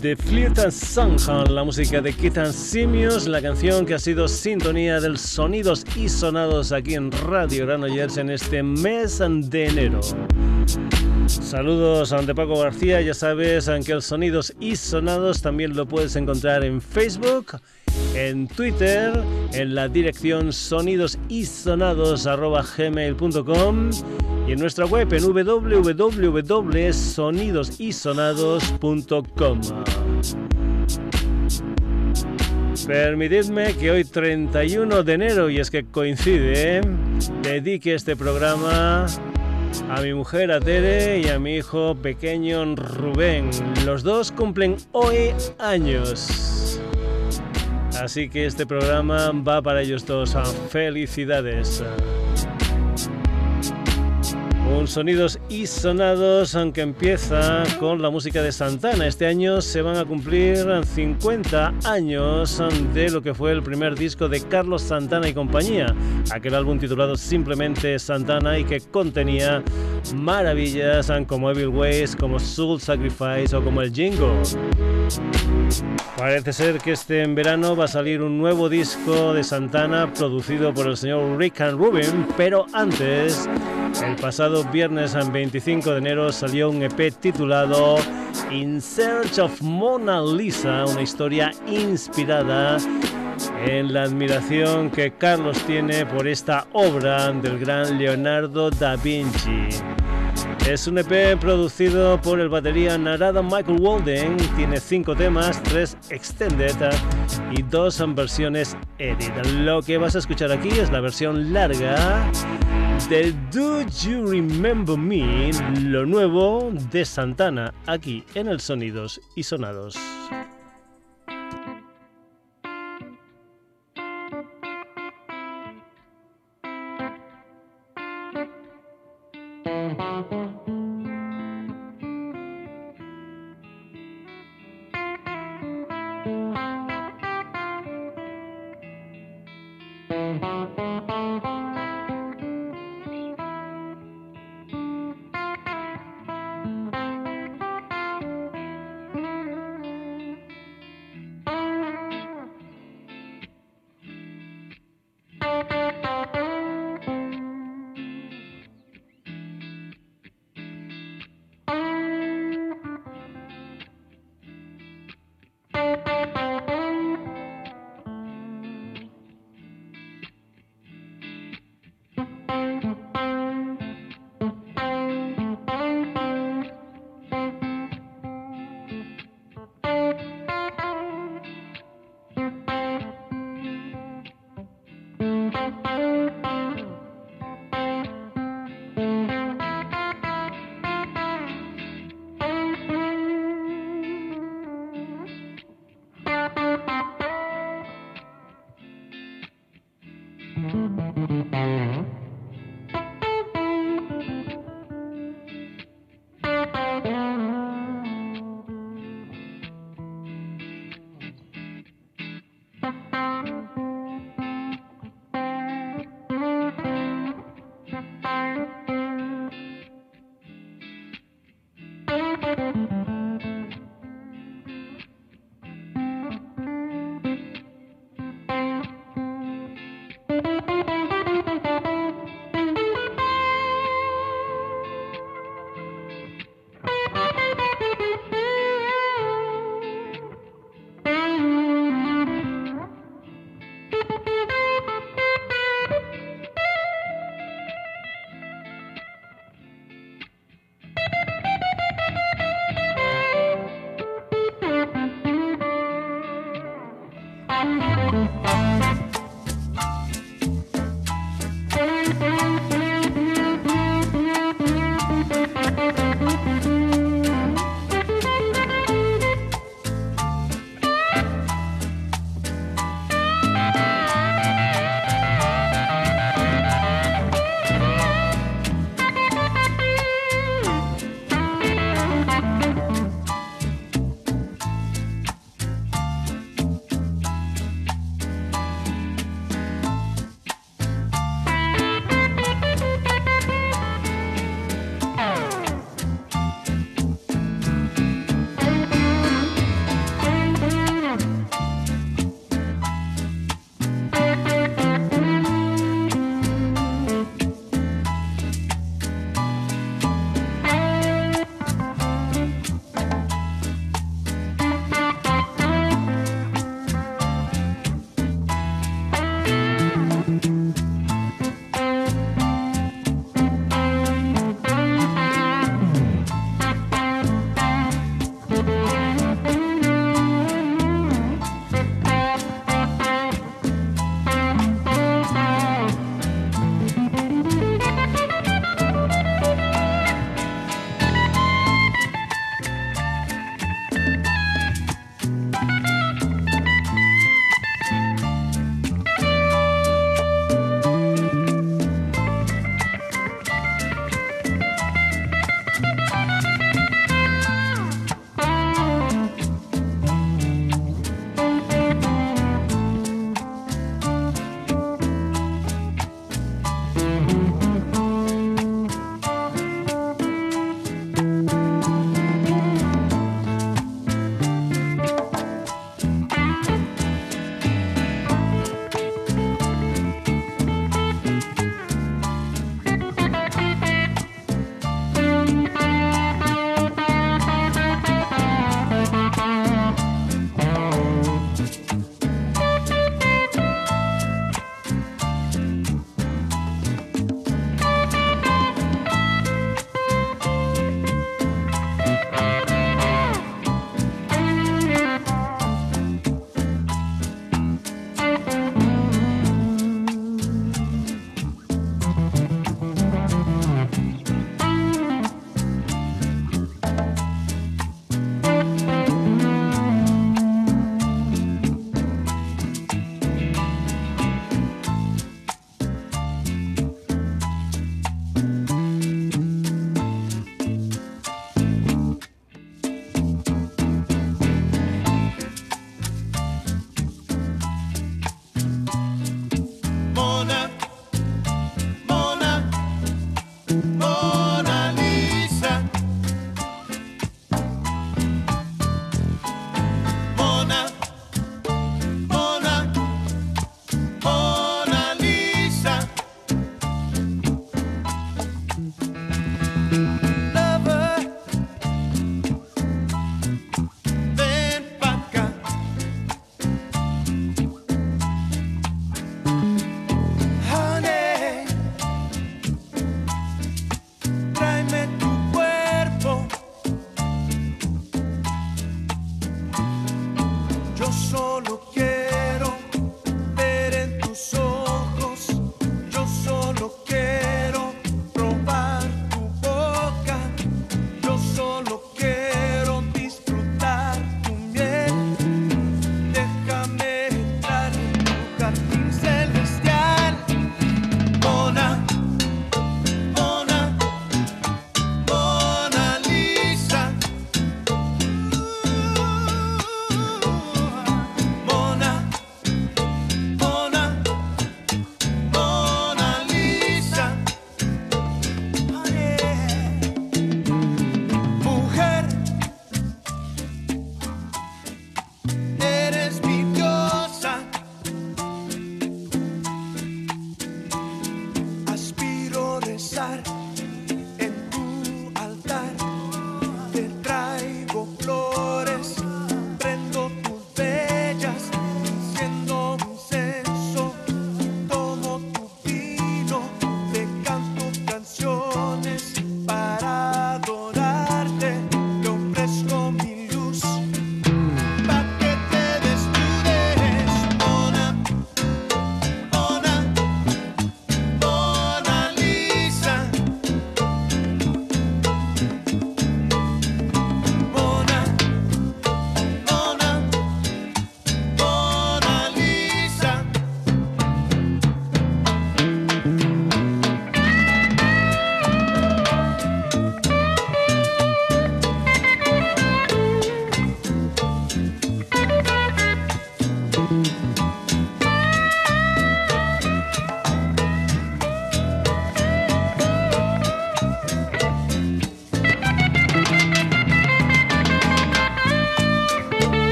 The Flute and la música de Keith Simios, la canción que ha sido sintonía de sonidos y sonados aquí en Radio Granollers en este mes de enero. Saludos ante Paco García, ya sabes que el Sonidos y Sonados también lo puedes encontrar en Facebook, en Twitter, en la dirección sonidosisonados.gmail.com y en nuestra web en www.sonidosisonados.com. Permitidme que hoy 31 de enero, y es que coincide, dedique este programa a mi mujer, a y a mi hijo pequeño Rubén. Los dos cumplen hoy años. Así que este programa va para ellos dos. Felicidades. Un sonidos y sonados, aunque empieza con la música de Santana. Este año se van a cumplir 50 años de lo que fue el primer disco de Carlos Santana y compañía. Aquel álbum titulado simplemente Santana y que contenía maravillas como Evil Ways, como Soul Sacrifice o como el Jingo. Parece ser que este verano va a salir un nuevo disco de Santana producido por el señor Rick and Rubin, pero antes el pasado viernes 25 de enero salió un EP titulado In Search of Mona Lisa, una historia inspirada en la admiración que Carlos tiene por esta obra del gran Leonardo da Vinci. Es un EP producido por el batería Narada Michael Walden. Tiene cinco temas, tres extended y dos versiones edit. Lo que vas a escuchar aquí es la versión larga de Do You Remember Me, lo nuevo de Santana, aquí en el Sonidos y Sonados.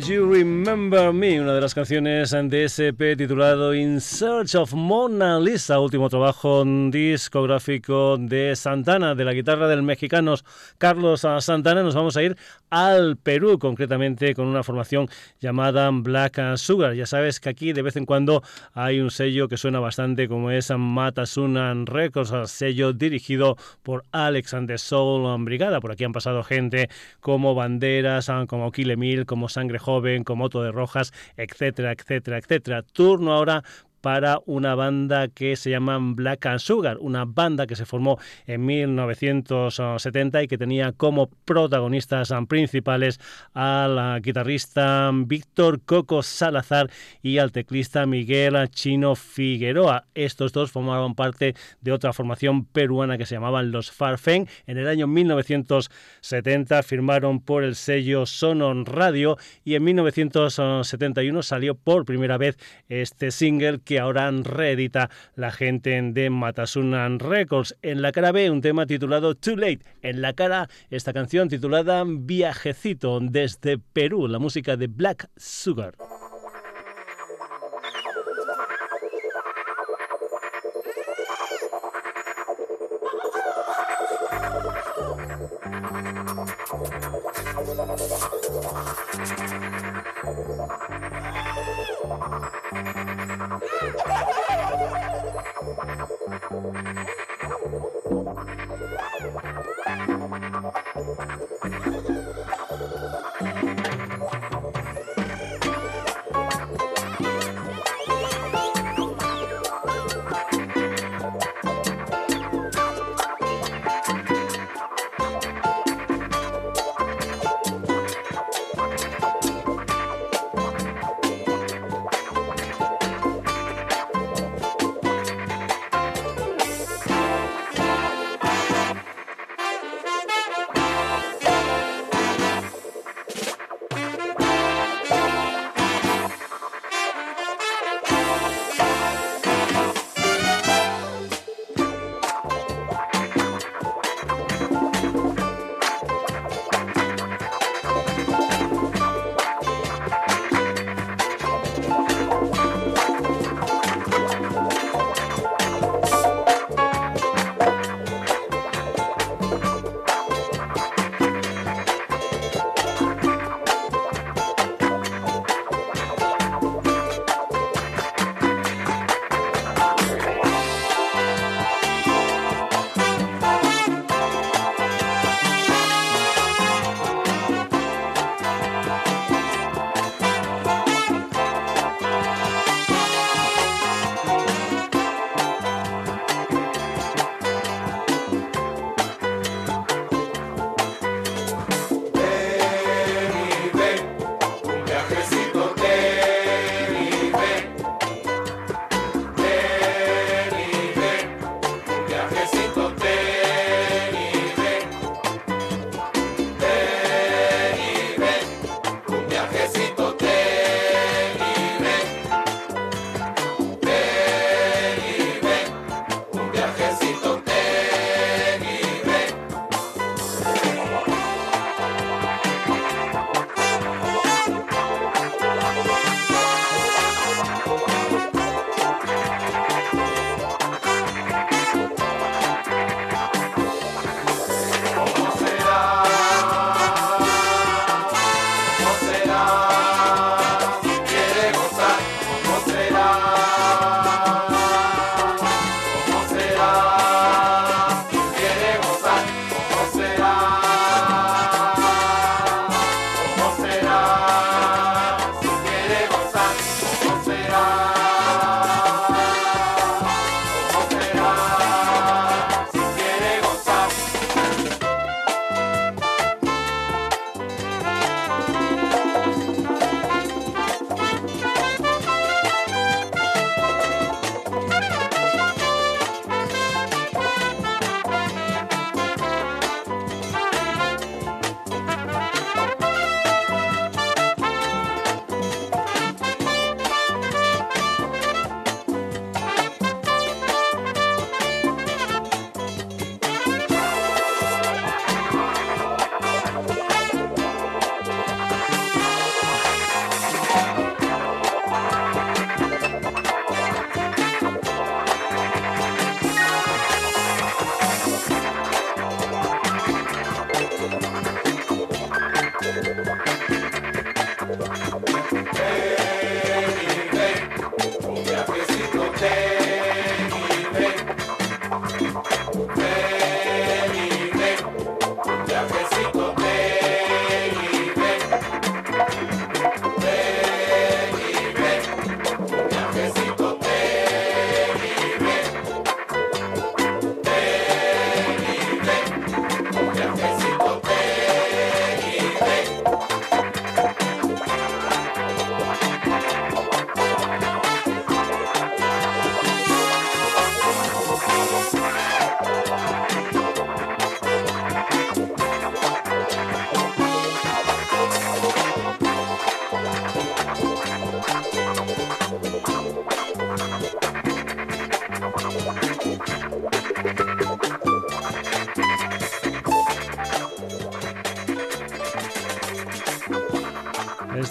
You Remember Me, una de las canciones de SP titulado In Search of Mona Lisa, último trabajo discográfico de Santana, de la guitarra del mexicano Carlos Santana. Nos vamos a ir al Perú, concretamente con una formación llamada Black Sugar. Ya sabes que aquí de vez en cuando hay un sello que suena bastante como es Matasunan Records, sello dirigido por Alexander Soul Brigada. Por aquí han pasado gente como Banderas, como Kilemil, como Sangre Joven, como Otto de Rojas, etcétera, etcétera, etcétera. Turno ahora para una banda que se llama Black and Sugar, una banda que se formó en 1970 y que tenía como protagonistas principales al guitarrista Víctor Coco Salazar y al teclista Miguel Chino Figueroa. Estos dos formaban parte de otra formación peruana que se llamaban Los Farfen. En el año 1970 firmaron por el sello Sonon Radio y en 1971 salió por primera vez este single que ahora reedita la gente de Matasunan Records. En la cara B, un tema titulado Too Late. En la cara, esta canción titulada Viajecito desde Perú, la música de Black Sugar.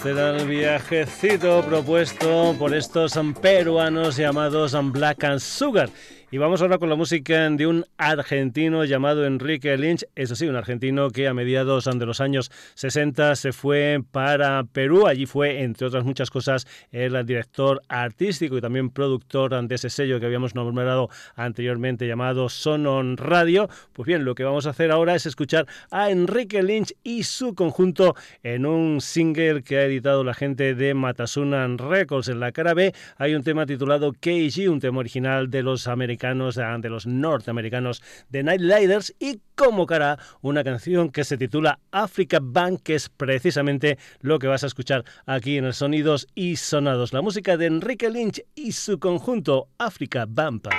Será el viajecito propuesto por estos peruanos llamados Black and Sugar. Y vamos ahora con la música de un argentino llamado Enrique Lynch, eso sí, un argentino que a mediados de los años 60 se fue para Perú. Allí fue, entre otras muchas cosas, el director artístico y también productor de ese sello que habíamos nombrado anteriormente llamado Sonon Radio. Pues bien, lo que vamos a hacer ahora es escuchar a Enrique Lynch y su conjunto en un single que ha editado la gente de Matasunan Records. En la cara B hay un tema titulado KG, un tema original de los americanos, de los norteamericanos de Night Lighters y como cara una canción que se titula Africa Bank, que es precisamente lo que vas a escuchar aquí en el Sonidos y Sonados. La música de Enrique Lynch y su conjunto Africa Bampa.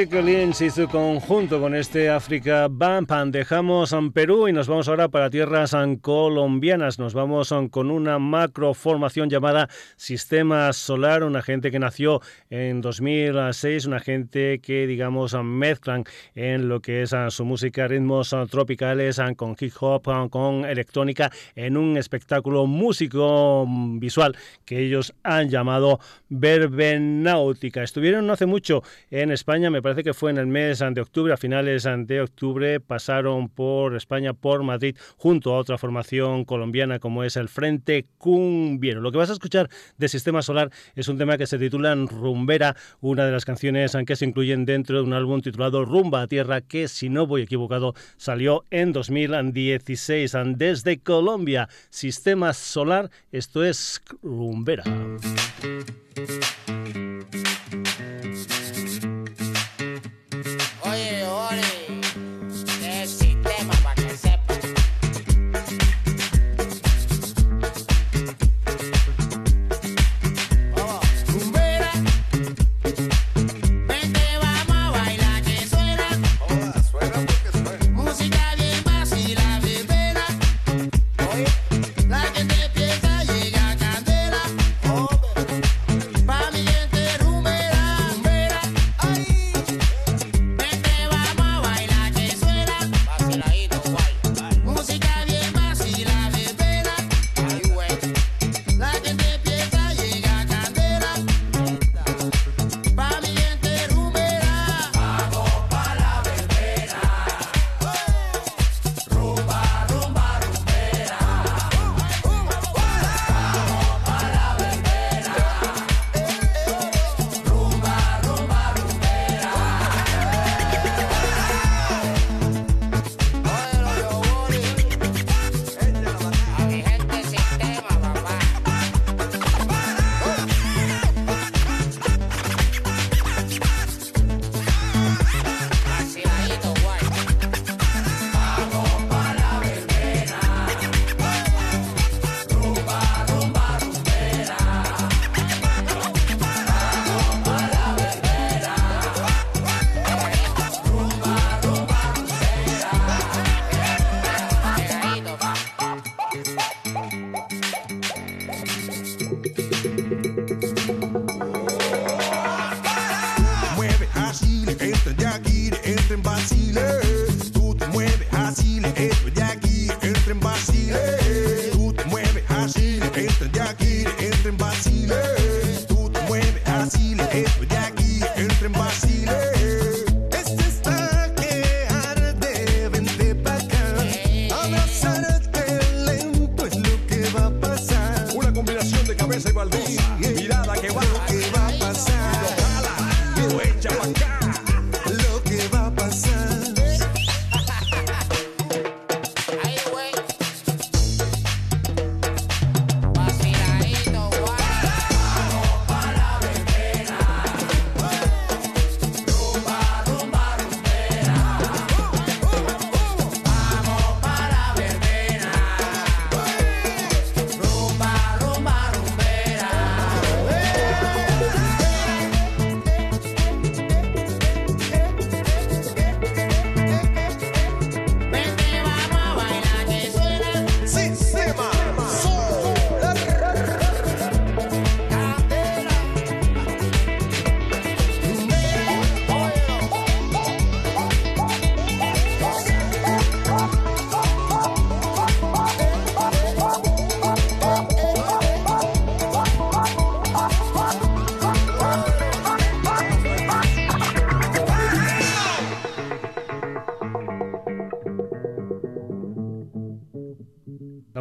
Enrique Lynch y su conjunto con este África Bampan. Dejamos en Perú y nos vamos ahora para tierras colombianas. Nos vamos con una macro formación llamada Sistema Solar, una gente que nació en 2006, una gente que, digamos, mezclan en lo que es su música ritmos tropicales con hip hop, con electrónica, en un espectáculo músico visual que ellos han llamado Verbenáutica. Estuvieron no hace mucho en España, me parece parece que fue en el mes de octubre, a finales de octubre, pasaron por España, por Madrid, junto a otra formación colombiana como es el Frente Cumbiero. Lo que vas a escuchar de Sistema Solar es un tema que se titula Rumbera, una de las canciones que se incluyen dentro de un álbum titulado Rumba a Tierra, que si no voy equivocado salió en 2016. Desde Colombia, Sistema Solar, esto es Rumbera.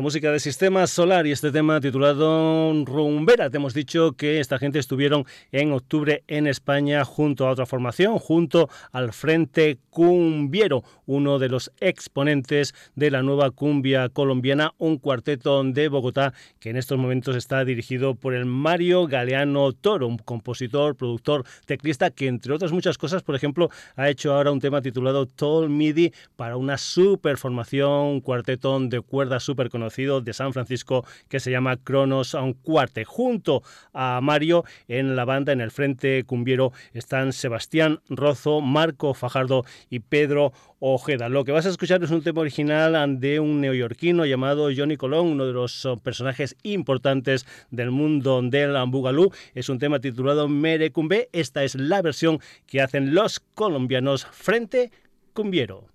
Música de Sistema Solar y este tema titulado Rumbera. Te hemos dicho que esta gente estuvieron en octubre en España junto a otra formación, junto al Frente Cumbiero, uno de los exponentes de la nueva cumbia colombiana, un cuarteto de Bogotá que en estos momentos está dirigido por el Mario Galeano Toro, un compositor, productor, teclista que entre otras muchas cosas, por ejemplo, ha hecho ahora un tema titulado Tall MIDI para una super formación, un cuarteto de cuerdas súper conocido de San Francisco que se llama Cronos un Cuarte. Junto a Mario en la banda, en el frente cumbiero, están Sebastián Rozo, Marco Fajardo y Pedro Ojeda. Lo que vas a escuchar es un tema original de un neoyorquino llamado Johnny Colón, uno de los oh, personajes importantes del mundo del Bugalú. Es un tema titulado Merecumbe. Esta es la versión que hacen los colombianos frente cumbiero.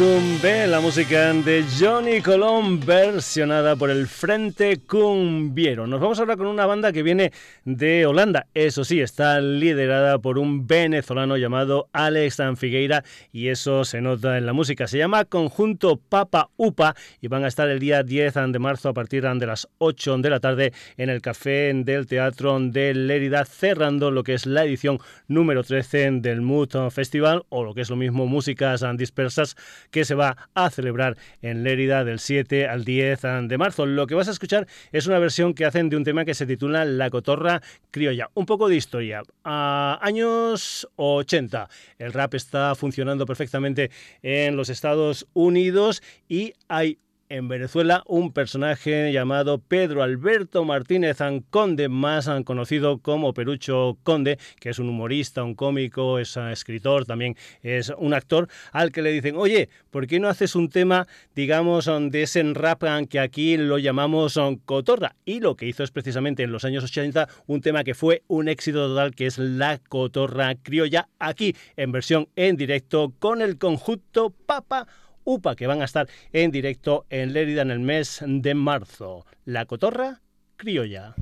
La música de Johnny Colón versionada por el Frente Cumbiero. Nos vamos ahora con una banda que viene de Holanda. Eso sí, está liderada por un venezolano llamado Alex Figueira y eso se nota en la música. Se llama Conjunto Papa Upa y van a estar el día 10 de marzo a partir de las 8 de la tarde en el Café del Teatro de Lérida, cerrando lo que es la edición número 13 del Mood Festival o lo que es lo mismo Músicas Dispersas que se va a celebrar en Lérida del 7 al 10 de marzo. Lo que vas a escuchar es una versión que hacen de un tema que se titula La cotorra criolla. Un poco de historia. A años 80 el rap está funcionando perfectamente en los Estados Unidos y hay en Venezuela un personaje llamado Pedro Alberto Martínez Conde, más conocido como Perucho Conde, que es un humorista, un cómico, es un escritor, también es un actor, al que le dicen, oye, ¿por qué no haces un tema, digamos, de ese rap que aquí lo llamamos cotorra? Y lo que hizo es precisamente en los años 80 un tema que fue un éxito total, que es la cotorra criolla, aquí en versión en directo con el conjunto Papa UPA, que van a estar en directo en Lérida en el mes de marzo. La cotorra criolla.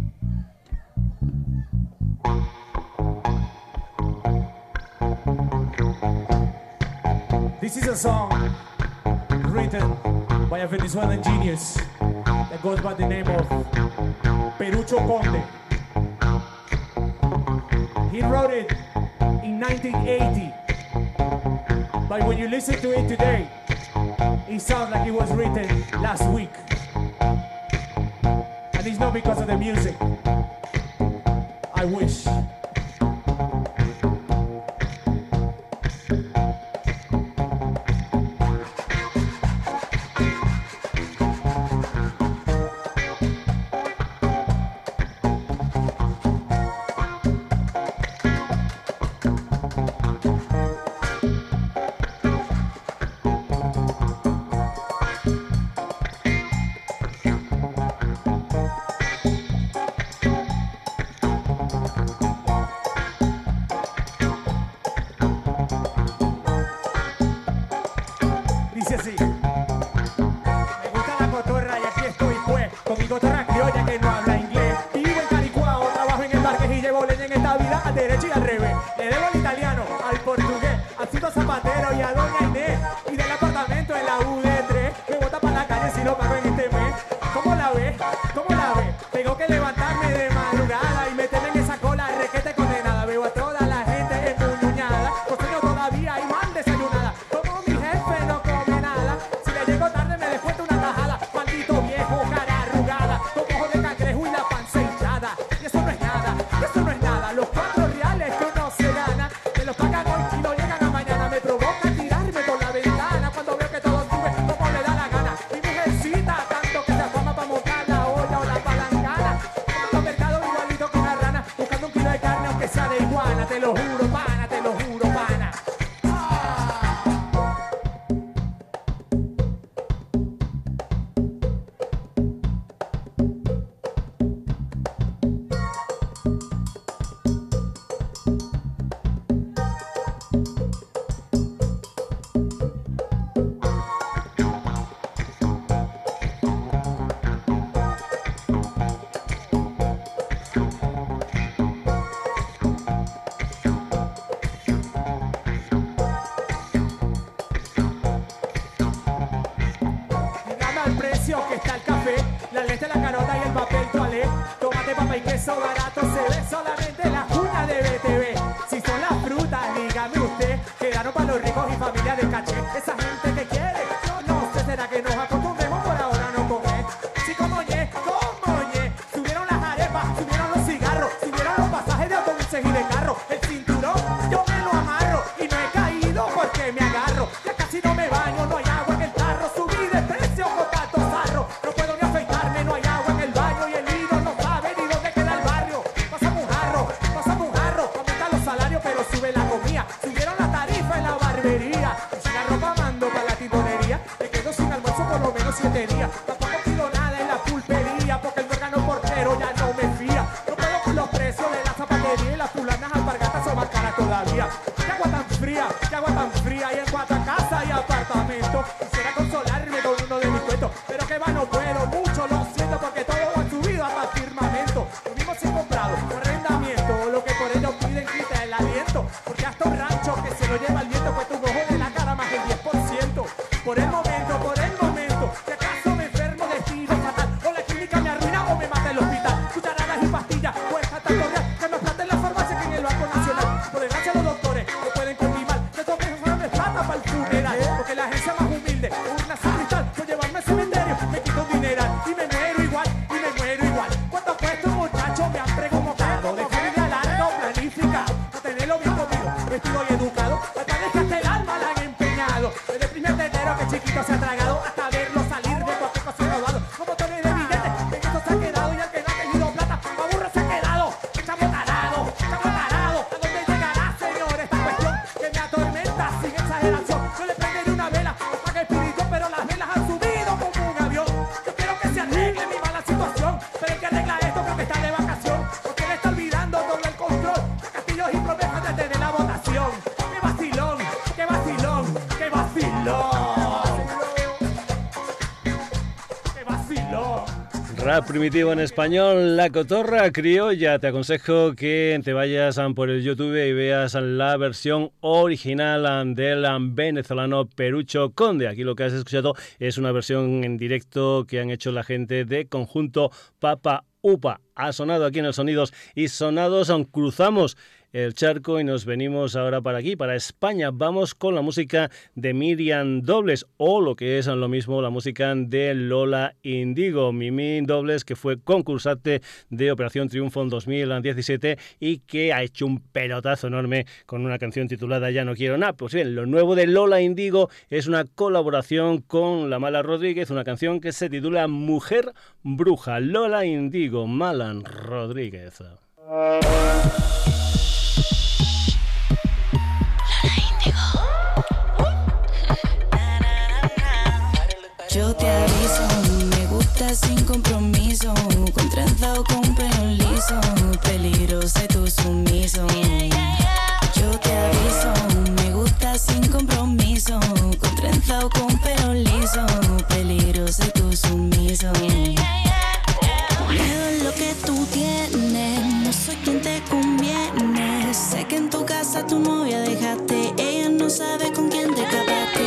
This is a song written by a Venezuelan genius that goes by the name of Perucho Conde. He wrote it in 1980, but when you listen to it today, It sounds like it was written last week. And it's not because of the music. I wish. Fría, nos ha tragado. primitivo en español, La Cotorra Criolla. Te aconsejo que te vayas um, por el YouTube y veas la versión original um, del um, venezolano Perucho Conde. Aquí lo que has escuchado es una versión en directo que han hecho la gente de conjunto Papa Upa. Ha sonado aquí en los sonidos y sonados, aun cruzamos el charco y nos venimos ahora para aquí, para España. Vamos con la música de Miriam Dobles o lo que es lo mismo la música de Lola Indigo. Mimi Dobles, que fue concursante de Operación Triunfo en 2017 y que ha hecho un pelotazo enorme con una canción titulada Ya no quiero nada. Pues bien, lo nuevo de Lola Indigo es una colaboración con La Mala Rodríguez, una canción que se titula Mujer Bruja. Lola Indigo, Malan Rodríguez. yo te aviso. Me gusta sin compromiso, con trenza o con pelo liso. Peligroso y tu sumiso. Yo te aviso, me gusta sin compromiso, con trenza o con pelo liso. Peligroso y tu sumiso. Miedo lo que tú tienes, no soy quien te conviene. Sé que en tu casa tu novia dejaste, ella no sabe con quién te capaste.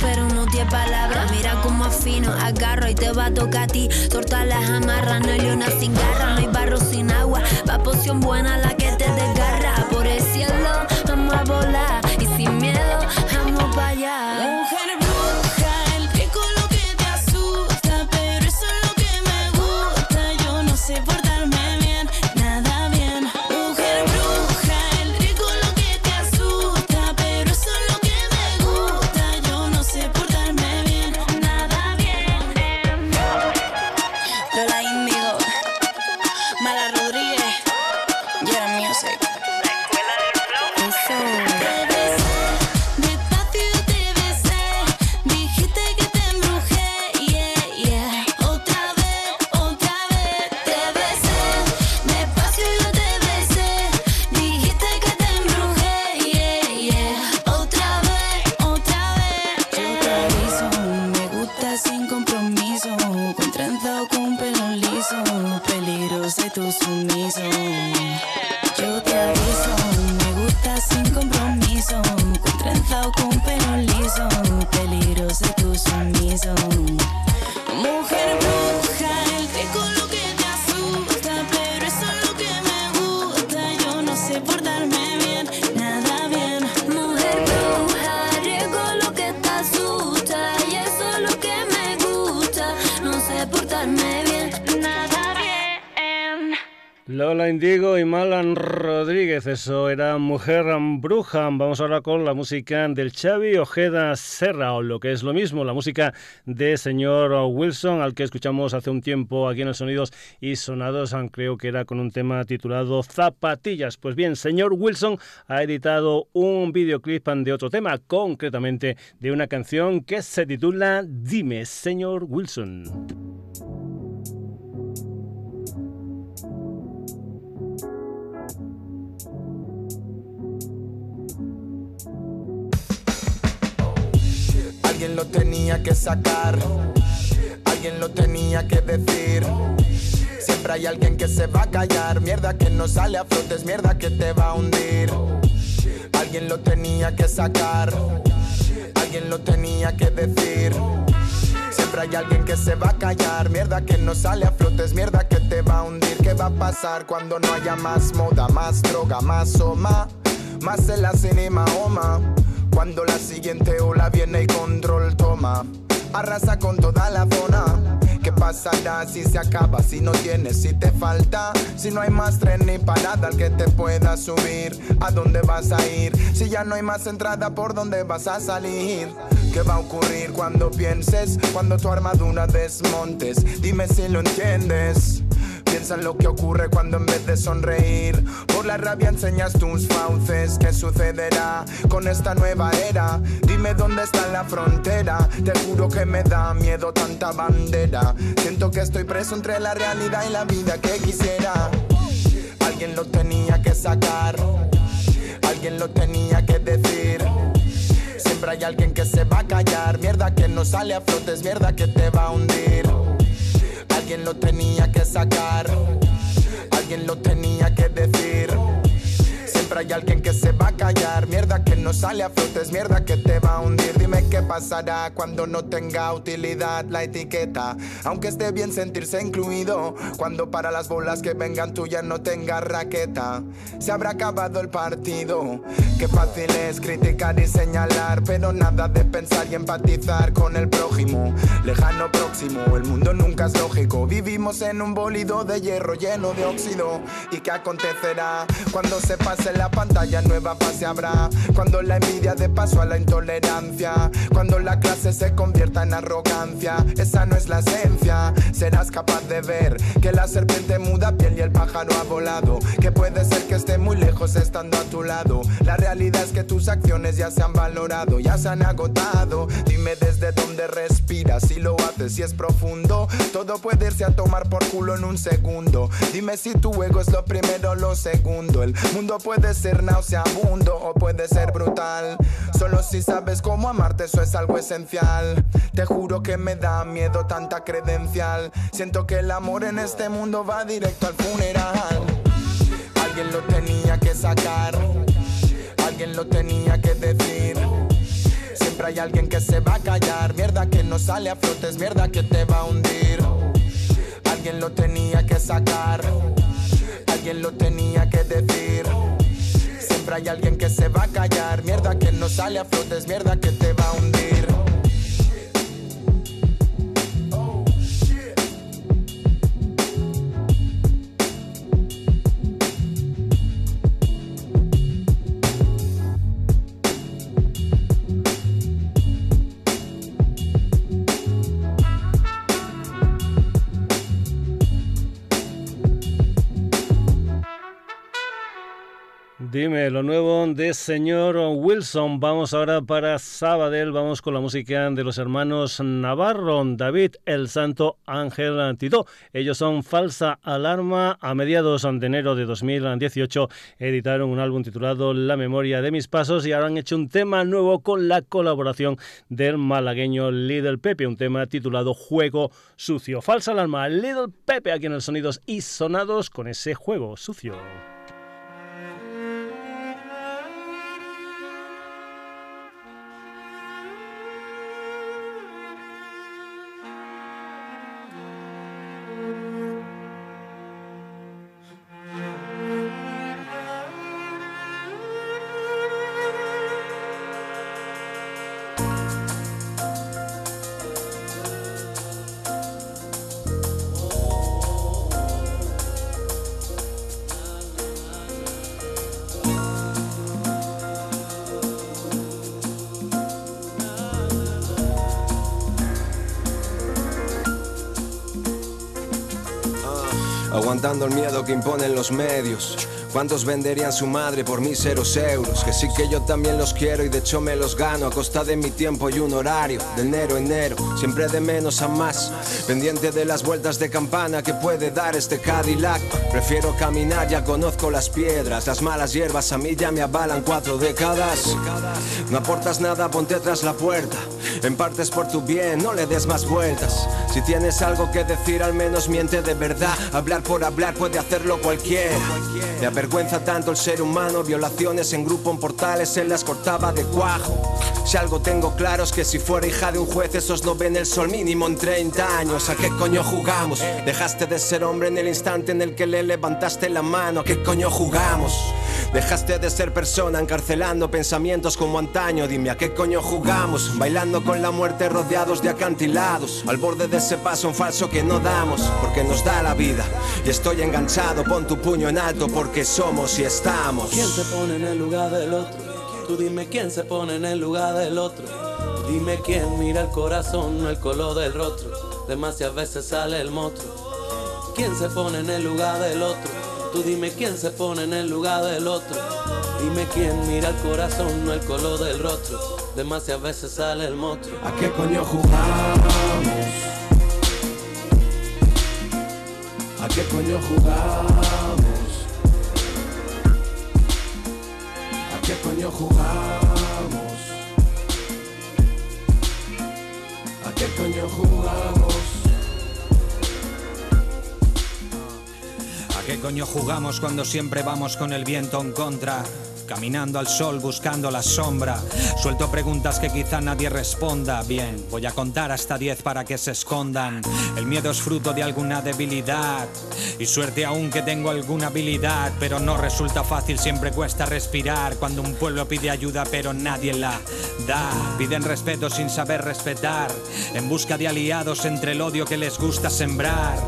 pero no tiene palabras. Mira cómo afino, agarro y te va a tocar a ti. Torta las amarras, no hay leona sin garra, no hay barro sin agua. Va poción buena la Lola Indigo y Malan Rodríguez, eso era Mujer Bruja. Vamos ahora con la música del Xavi Ojeda Serra, o lo que es lo mismo, la música de señor Wilson, al que escuchamos hace un tiempo aquí en Sonidos y Sonados, creo que era con un tema titulado Zapatillas. Pues bien, señor Wilson ha editado un videoclip de otro tema, concretamente de una canción que se titula Dime, señor Wilson. Alguien lo tenía que sacar, alguien lo tenía que decir. Siempre hay alguien que se va a callar, mierda que no sale a flote, mierda que te va a hundir. Alguien lo tenía que sacar, alguien lo tenía que decir. Siempre hay alguien que se va a callar, mierda que no sale a flote, mierda que te va a hundir. ¿Qué va a pasar cuando no haya más moda, más droga, más soma? Más en la cinema, oma. Cuando la siguiente ola viene y control toma, arrasa con toda la zona. ¿Qué pasará si se acaba? Si no tienes, si te falta, si no hay más tren ni parada al que te pueda subir. ¿A dónde vas a ir? Si ya no hay más entrada, ¿por dónde vas a salir? ¿Qué va a ocurrir cuando pienses? Cuando tu armadura desmontes, dime si lo entiendes. Piensa en lo que ocurre cuando en vez de sonreír por la rabia enseñas tus fauces. ¿Qué sucederá con esta nueva era? Dime dónde está la frontera. Te juro que me da miedo tanta bandera. Siento que estoy preso entre la realidad y la vida que quisiera. Alguien lo tenía que sacar. Alguien lo tenía que decir. Siempre hay alguien que se va a callar. Mierda que no sale a flote, es mierda que te va a hundir. Alguien lo tenía que sacar, alguien lo tenía que decir. Hay alguien que se va a callar. Mierda que no sale a flote, es mierda que te va a hundir. Dime qué pasará cuando no tenga utilidad la etiqueta. Aunque esté bien sentirse incluido. Cuando para las bolas que vengan tuyas no tenga raqueta. Se habrá acabado el partido. Qué fácil es criticar y señalar. Pero nada de pensar y empatizar con el prójimo. Lejano próximo, el mundo nunca es lógico. Vivimos en un bólido de hierro lleno de óxido. ¿Y qué acontecerá cuando se pase la pantalla nueva fase habrá. Cuando la envidia de paso a la intolerancia. Cuando la clase se convierta en arrogancia. Esa no es la esencia. Serás capaz de ver que la serpiente muda piel y el pájaro ha volado. Que puede ser que esté muy lejos estando a tu lado. La realidad es que tus acciones ya se han valorado, ya se han agotado. Dime desde dónde respiras, si lo haces, si es profundo. Todo puede irse a tomar por culo en un segundo. Dime si tu ego es lo primero o lo segundo. El mundo puede Puede ser nauseabundo o puede ser brutal. Solo si sabes cómo amarte, eso es algo esencial. Te juro que me da miedo tanta credencial. Siento que el amor en este mundo va directo al funeral. Alguien lo tenía que sacar, alguien lo tenía que decir. Siempre hay alguien que se va a callar. Mierda que no sale a flote, es mierda que te va a hundir. Alguien lo tenía que sacar, alguien lo tenía que decir siempre hay alguien que se va a callar. Mierda que no sale a flote, es mierda que te va a hundir. Dime, lo nuevo de señor Wilson. Vamos ahora para Sabadell, vamos con la música de los hermanos Navarro, David, el Santo Ángel Tito. Ellos son Falsa Alarma. A mediados de enero de 2018 editaron un álbum titulado La memoria de mis pasos y ahora han hecho un tema nuevo con la colaboración del malagueño Little Pepe, un tema titulado Juego Sucio. Falsa Alarma, Little Pepe aquí en el Sonidos y Sonados con ese juego sucio. Miedo que imponen los medios. ¿Cuántos venderían su madre por míseros euros? Que sí que yo también los quiero y de hecho me los gano a costa de mi tiempo y un horario. De enero a enero, siempre de menos a más. Pendiente de las vueltas de campana que puede dar este Cadillac. Prefiero caminar, ya conozco las piedras. Las malas hierbas a mí ya me avalan cuatro décadas. No aportas nada, ponte tras la puerta. En partes por tu bien, no le des más vueltas. Si tienes algo que decir, al menos miente de verdad. Hablar por hablar puede hacerlo cualquiera. Me avergüenza tanto el ser humano, violaciones en grupo en portales, se las cortaba de cuajo. Si algo tengo claro es que si fuera hija de un juez, esos no ven el sol mínimo en 30 años. ¿A qué coño jugamos? Dejaste de ser hombre en el instante en el que le levantaste la mano. ¿A qué coño jugamos? Dejaste de ser persona encarcelando pensamientos como antaño. Dime a qué coño jugamos. Bailando con la muerte rodeados de acantilados. Al borde de ese paso un falso que no damos. Porque nos da la vida. Y estoy enganchado. Pon tu puño en alto porque somos y estamos. ¿Quién se pone en el lugar del otro? Tú dime quién se pone en el lugar del otro. Dime quién mira el corazón, no el color del rostro. Demasiadas veces sale el monstruo. ¿Quién se pone en el lugar del otro? Tú dime quién se pone en el lugar del otro. Dime quién mira el corazón, no el color del rostro. Demasiadas veces sale el monstruo. ¿A qué coño jugamos? ¿A qué coño jugamos? ¿A qué coño jugamos? ¿A qué coño jugamos? ¿A qué coño jugamos cuando siempre vamos con el viento en contra? Caminando al sol buscando la sombra. Suelto preguntas que quizá nadie responda. Bien, voy a contar hasta 10 para que se escondan. El miedo es fruto de alguna debilidad. Y suerte aún que tengo alguna habilidad. Pero no resulta fácil, siempre cuesta respirar. Cuando un pueblo pide ayuda pero nadie la da. Piden respeto sin saber respetar. En busca de aliados entre el odio que les gusta sembrar.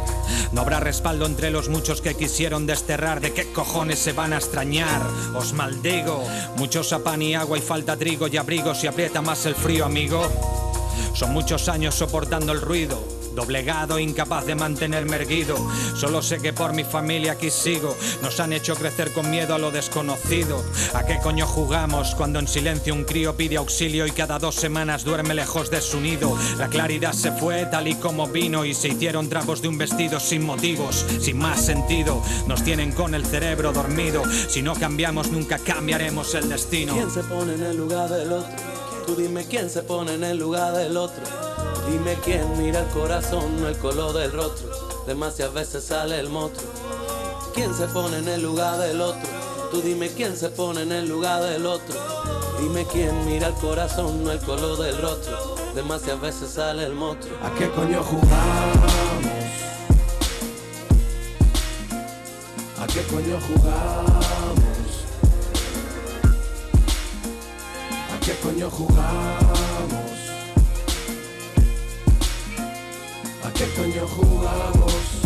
No habrá respaldo entre los muchos que quisieron desterrar. ¿De qué cojones se van a extrañar? Os maldigo. Muchos y agua y falta trigo y abrigo si aprieta más el frío, amigo. Son muchos años soportando el ruido, doblegado, incapaz de mantenerme erguido. Solo sé que por mi familia aquí sigo. Nos han hecho crecer con miedo a lo desconocido. ¿A qué coño jugamos cuando en silencio un crío pide auxilio y cada dos semanas duerme lejos de su nido? La claridad se fue tal y como vino y se hicieron trapos de un vestido sin motivos, sin más sentido. Nos tienen con el cerebro dormido. Si no cambiamos, nunca cambiaremos el destino. ¿Quién se pone en el lugar del otro? Tú dime quién se pone en el lugar del otro. Dime quién mira el corazón, no el color del rostro. Demasiadas veces sale el monstruo. ¿Quién se pone en el lugar del otro? Tú dime quién se pone en el lugar del otro. Dime quién mira el corazón, no el color del rostro. Demasiadas veces sale el monstruo. ¿A qué coño jugamos? ¿A qué coño jugamos? Qué coño jugamos? ¿A qué coño jugamos?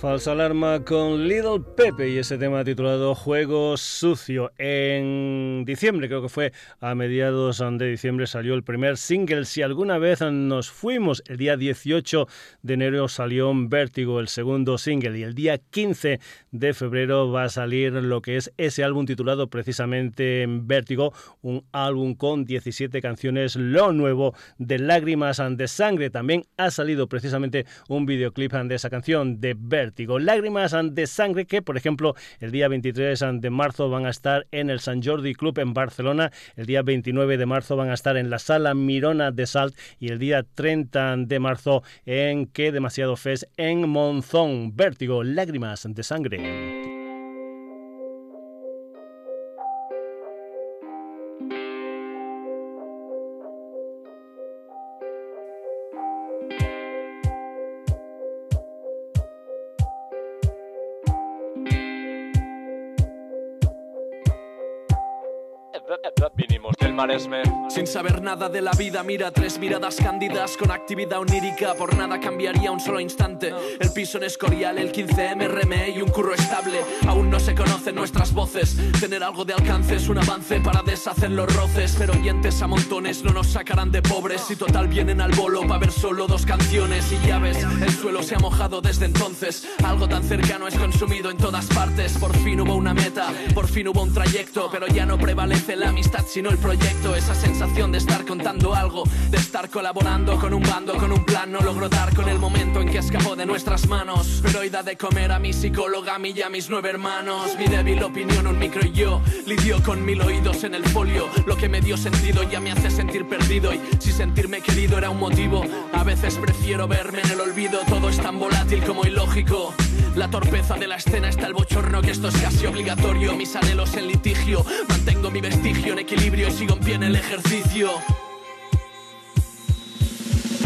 Falsa alarma con Little Pepe y ese tema titulado Juego Sucio. En diciembre, creo que fue a mediados de diciembre, salió el primer single. Si alguna vez nos fuimos, el día 18 de enero salió Vértigo, el segundo single, y el día 15 de febrero va a salir lo que es ese álbum titulado precisamente Vértigo, un álbum con 17 canciones, lo nuevo de Lágrimas de Sangre. También ha salido precisamente un videoclip de esa canción de Vértigo. Lágrimas de sangre que, por ejemplo, el día 23 de marzo van a estar en el San Jordi Club en Barcelona, el día 29 de marzo van a estar en la Sala Mirona de Salt y el día 30 de marzo en Que Demasiado Fest en Monzón. Vértigo, Lágrimas de sangre. Maresme. Sin saber nada de la vida, mira tres miradas cándidas con actividad onírica. Por nada cambiaría un solo instante. El piso en Escorial, el 15M, RME y un curro estable. Aún no se conocen nuestras voces. Tener algo de alcance es un avance para deshacer los roces. Pero oyentes a montones no nos sacarán de pobres. Y total vienen al bolo para ver solo dos canciones. Y ya ves, el suelo se ha mojado desde entonces. Algo tan cercano es consumido en todas partes. Por fin hubo una meta, por fin hubo un trayecto. Pero ya no prevalece la amistad sino el proyecto. Esa sensación de estar contando algo, de estar colaborando con un bando, con un plan. No logro dar con el momento en que escapó de nuestras manos. Pero hoy da de comer a mi psicóloga, a mí y a mis nueve hermanos. Mi débil opinión, un micro y yo. Lidio con mil oídos en el folio. Lo que me dio sentido ya me hace sentir perdido. Y si sentirme querido era un motivo, a veces prefiero verme en el olvido. Todo es tan volátil como ilógico. La torpeza de la escena está el bochorno, que esto es casi obligatorio. Mis anhelos en litigio, mantengo mi vestigio en equilibrio y sigo en en el ejercicio.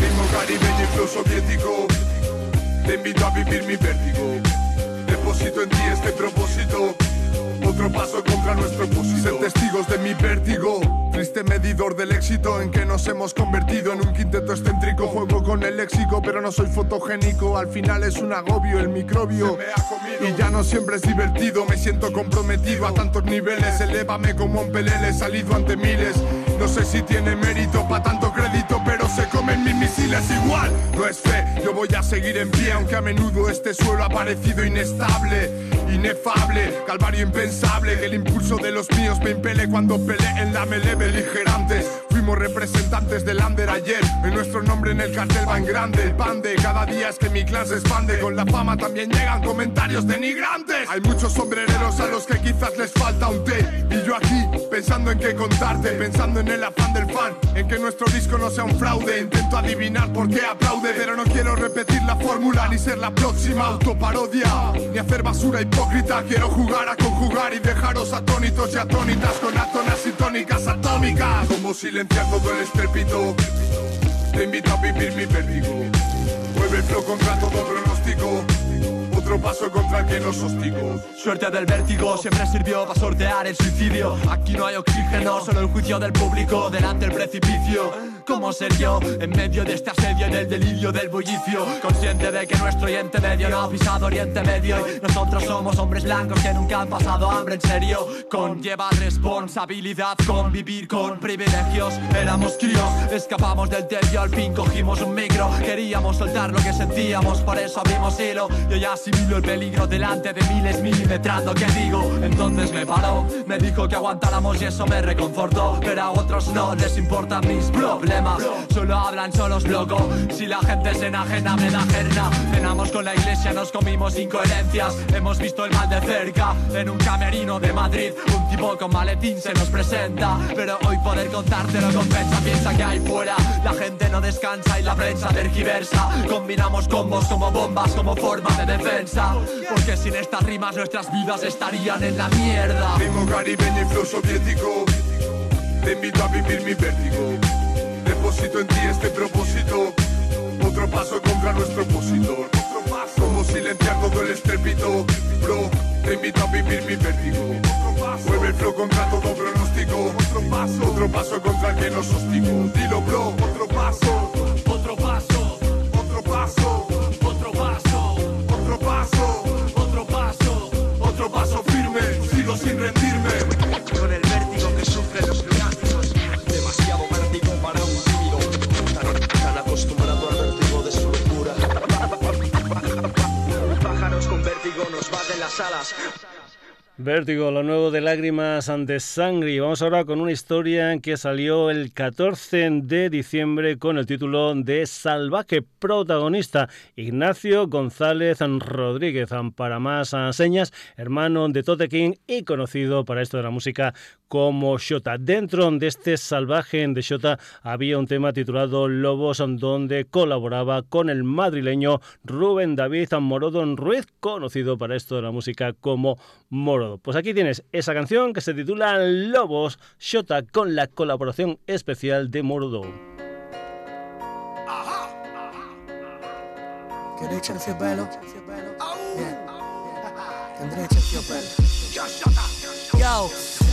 Mismo caribeño y flow soviético, te invito a vivir mi vértigo. Deposito en ti este propósito. Otro paso contra nuestro opósito. Ser testigos de mi vértigo. Triste medidor del éxito en que nos hemos convertido en un quinteto excéntrico. Juego con el léxico, pero no soy fotogénico. Al final es un agobio el microbio. Y ya no siempre es divertido. Me siento comprometido a tantos niveles. Elévame como un pelele salido ante miles. No sé si tiene mérito para tanto crédito, pero se comen mis misiles igual. No es fe, yo voy a seguir en pie, aunque a menudo este suelo ha parecido inestable, inefable, calvario impensable. Que el impulso de los míos me impele cuando peleé en la melee beligerantes. Fuimos representantes del under ayer, en nuestro nombre en el cartel va en grande. El pan de cada día es que mi clan se expande. Con la fama también llegan comentarios denigrantes. Hay muchos sombrereros a los que quizás les falta un té. Y yo aquí, pensando en qué contarte, pensando en el afán del fan, en que nuestro disco no sea un fraude. Intento adivinar por qué aplaude, pero no quiero repetir la fórmula ni ser la próxima autoparodia, ni hacer basura hipócrita. Quiero jugar a conjugar y dejaros atónitos y atónitas con átonas y tónicas atómicas. Como silenciar todo el estrépito. Te invito a vivir mi vértigo. Mueve el flow contra todo pronóstico. Otro paso contra el que nos hostigo. Suerte del vértigo siempre sirvió para sortear el suicidio. Aquí no hay oxígeno, solo el juicio del público delante del precipicio. ¿Cómo ser yo en medio de este asedio en el delirio del bullicio? Consciente de que nuestro Oriente Medio no ha pisado Oriente Medio y nosotros somos hombres blancos que nunca han pasado hambre en serio. Conlleva responsabilidad convivir con privilegios. Éramos críos, escapamos del tedio, al fin cogimos un micro. Queríamos soltar lo que sentíamos, por eso abrimos hilo. Yo ya asimilo el peligro delante de miles milimetrando. ¿Qué digo? Entonces me paró, me dijo que aguantáramos y eso me reconfortó. Pero a otros no les importan mis problemas, solo hablan solos locos. Si la gente se enajena, me da jerna. Cenamos con la iglesia, nos comimos incoherencias. Hemos visto el mal de cerca en un camerino de Madrid. Un tipo con maletín se nos presenta, pero hoy poder contártelo compensa. Piensa que hay fuera, la gente no descansa y la prensa tergiversa. Combinamos combos como bombas, como forma de defensa. Porque sin estas rimas nuestras vidas estarían en la mierda. Ritmo caribeño y flow soviético. Te invito a vivir mi vértigo. Deposito en ti este propósito. Otro paso contra nuestro opositor. Otro paso. Como silenciar todo el estrépito. Bro, te invito a vivir mi vértigo. Mueve el flow contra todo pronóstico. Otro paso. Otro paso contra el que nos hostigo. Dilo, bro. Otro paso, Otro paso. otro paso, las alas Vértigo, lo nuevo de Lágrimas ante Sangre. Vamos ahora con una historia que salió el 14 de diciembre con el título de Salvaje. Protagonista Ignacio González Rodríguez, para más señas, hermano de Tote y conocido para esto de la música como Shota. Dentro de este Salvaje de Shota había un tema titulado Lobos, donde colaboraba con el madrileño Rubén David Morodo Ruiz, conocido para esto de la música como Morodo. Pues aquí tienes esa canción que se titula Lobos Shota con la colaboración especial de Morodo.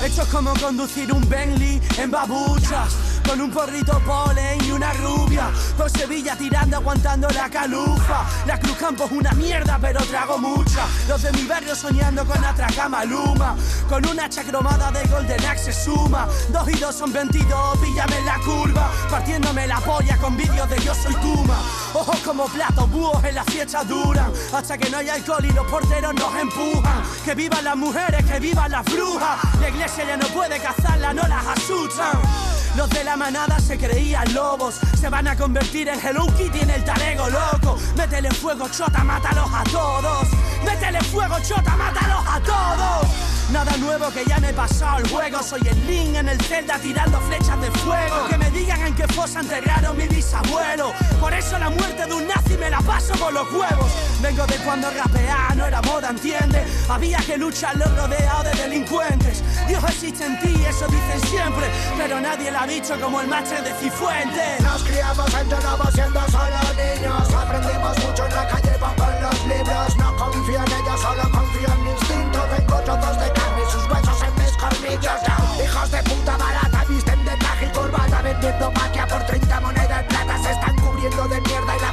Esto es como conducir un Bentley en babuchas. Con un porrito polen y una rubia. Por Sevilla tirando, aguantando la calufa. La Cruz Campo es una mierda, pero trago mucha. Los de mi barrio soñando con atraca maluma. Con una hacha cromada de Golden Axe suma. Dos y dos son 22, píllame en la curva. Partiéndome la polla con vídeos de yo soy Tuma. Ojos como platos, búhos en la fiesta duran. Hasta que no hay alcohol y los porteros nos empujan. Que vivan las mujeres, que vivan las brujas. La iglesia ya no puede cazarla, no las asustan. Los de la manada se creían lobos, se van a convertir en Hello Kitty en el talego loco. Métele fuego, chota, mátalos a todos. Métele fuego, chota, mátalos a todos. Nada nuevo que ya me he pasado el juego. Soy el Link en el Zelda tirando flechas de fuego. Que me digan en qué fosa enterraron mi bisabuelo. Por eso la muerte de un nazi me la paso por los huevos. Vengo de cuando rapear no era moda, entiende. Había que luchar los rodeados de delincuentes. Dios existe en ti, eso dicen siempre. Pero nadie lo ha dicho como el máster de Cifuentes. Nos criamos entrenamos siendo solo niños. Aprendimos mucho en la calle, con los libros. No confío en ellos, solo confío en mi instinto. Vengo trozos de carne y sus huesos en mis colmillos. Hijos de puta barata, visten de traje y corbata. Vendiendo maquia por 30 monedas plata. Se están cubriendo de mierda y la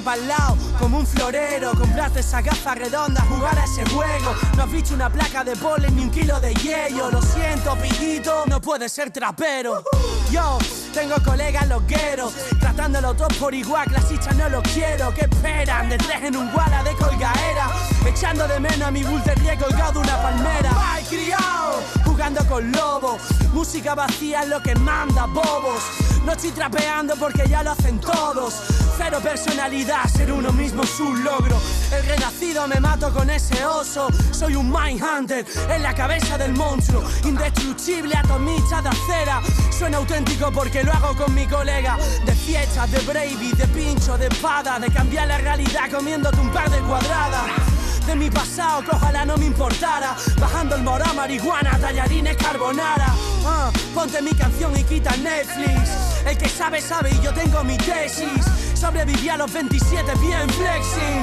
para el lado como un florero, comprarte esa gafa redonda, jugar a ese juego. No has visto una placa de polen ni un kilo de hielo. Lo siento, pillito, no puedes ser trapero. Yo, tengo colegas loqueros, tratándolo todo por igual, clasistas no lo quiero. ¿Qué esperan? De tres en un guala de colgaera, echando de menos a mi bull terrier colgado una palmera. ¡Ay, criado! Jugando con lobos, música vacía es lo que manda, bobos. No estoy trapeando porque ya lo hacen todos. Cero personalidad, ser uno mismo es un logro. El renacido me mato con ese oso. Soy un Mindhunter en la cabeza del monstruo. Indestructible, atomista de acera. Suena auténtico porque lo hago con mi colega. De fiesta, de bravey, de pincho, de espada. De cambiar la realidad comiéndote un par de cuadradas de mi pasado que ojalá no me importara. Bajando el morado, marihuana, tallarines, carbonara. Ah, ponte mi canción y quita Netflix. El que sabe, sabe y yo tengo mi tesis. Sobreviví a los 27 bien flexing.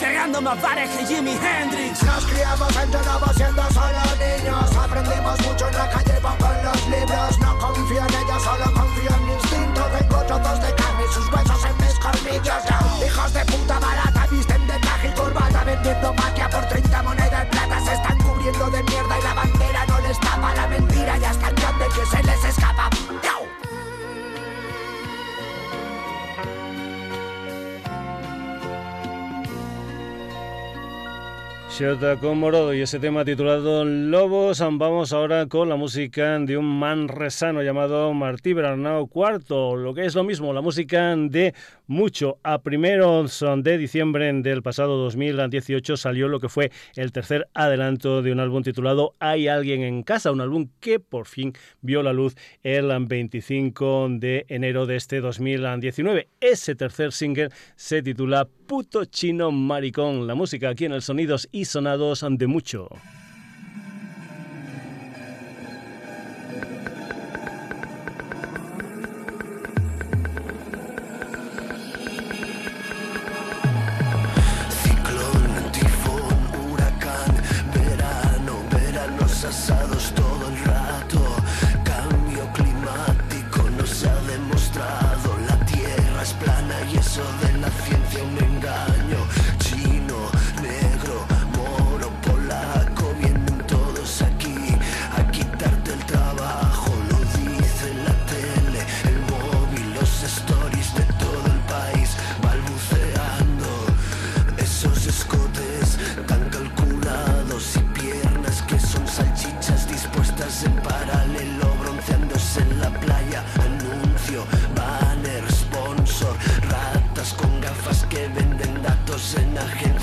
Cerrando más bares que Jimi Hendrix. Nos criamos entrenamos siendo solo niños. Aprendimos mucho en la calle con los libros. No confío en ellos, solo confío en mi instinto. Vengo trozos de carne y sus de mierda y la bandera no les tapa la mentira. Ya es tan grande que se les escapa. ¡Yau! Shota con Morodo y ese tema titulado Lobos. Vamos ahora con la música de un man resano llamado Martí Bernau Cuarto. Lo que es lo mismo, la música de mucho. A primeros de diciembre del pasado 2018 salió lo que fue el tercer adelanto de un álbum titulado Hay alguien en casa, un álbum que por fin vio la luz el 25 de enero de este 2019. Ese tercer single se titula Puto Chino Maricón. La música aquí en el Sonidos y Sonados de mucho. personaje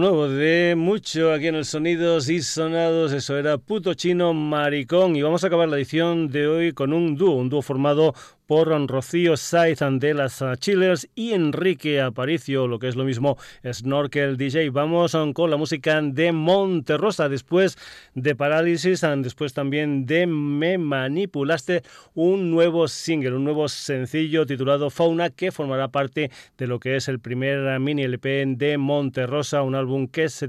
nuevo de mucho aquí en el Sonidos y Sonados, eso era Puto Chino Maricón. Y vamos a acabar la edición de hoy con un dúo, un dúo formado por Rocío Saiz de las Chillers y Enrique Aparicio, lo que es lo mismo Snorkel DJ. Vamos con la música de Monterrosa, después de Parálisis, después también de Me Manipulaste, un nuevo single, un nuevo sencillo titulado Fauna que formará parte de lo que es el primer mini LP de Monterrosa, un álbum que se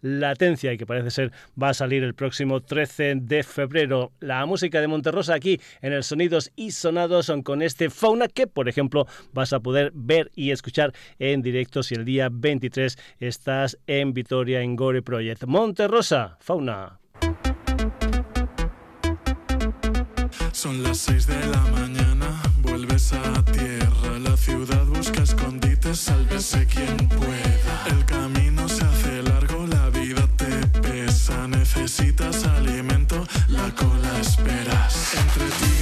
Latencia y que parece ser va a salir el próximo 13 de febrero. La música de Monterrosa aquí en el Sonidos y Sonados con este Fauna que, por ejemplo, vas a poder ver y escuchar en directo si el día 23 estás en Vitoria en Gore Project. Monterrosa, Fauna. Son las 6 de la mañana, vuelves a tierra, la ciudad busca escondites, sálvese quien. Necesitas alimento, la cola esperas. Entre tigres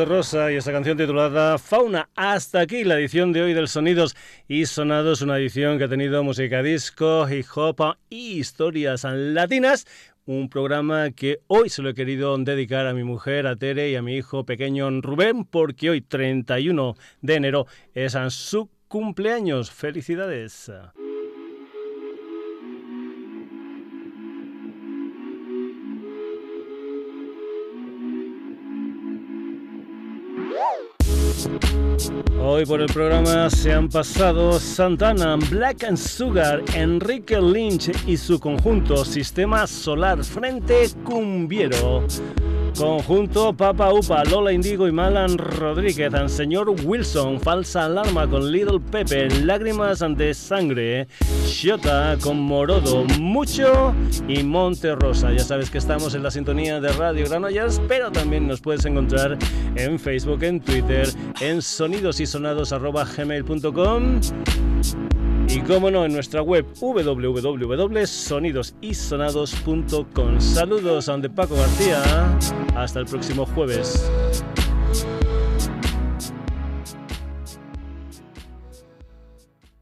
Monterrosa y esa canción titulada Fauna. Hasta aquí la edición de hoy del Sonidos y Sonados, una edición que ha tenido música disco, hip hop y historias latinas. Un programa que hoy se lo he querido dedicar a mi mujer, a Tere y a mi hijo pequeño Rubén, porque hoy, 31 de enero, es su cumpleaños. ¡Felicidades! you Hoy por el programa se han pasado Santana, Black and Sugar, Enrique Lynch y su conjunto Sistema Solar Frente Cumbiero. Conjunto Papa Upa, Lola Indigo y Malan Rodríguez, Señor Wilson, Falsa Alarma con Little Pepe, Lágrimas de Sangre, Shota con Morodo, Mucho y Monte Rosa. Ya sabes que estamos en la sintonía de Radio Granollers, pero también nos puedes encontrar en Facebook, en Twitter, en sonidosysonados.gmail.com y como no, en nuestra web www.sonidosysonados.com. Saludos a de Paco García. Hasta el próximo jueves.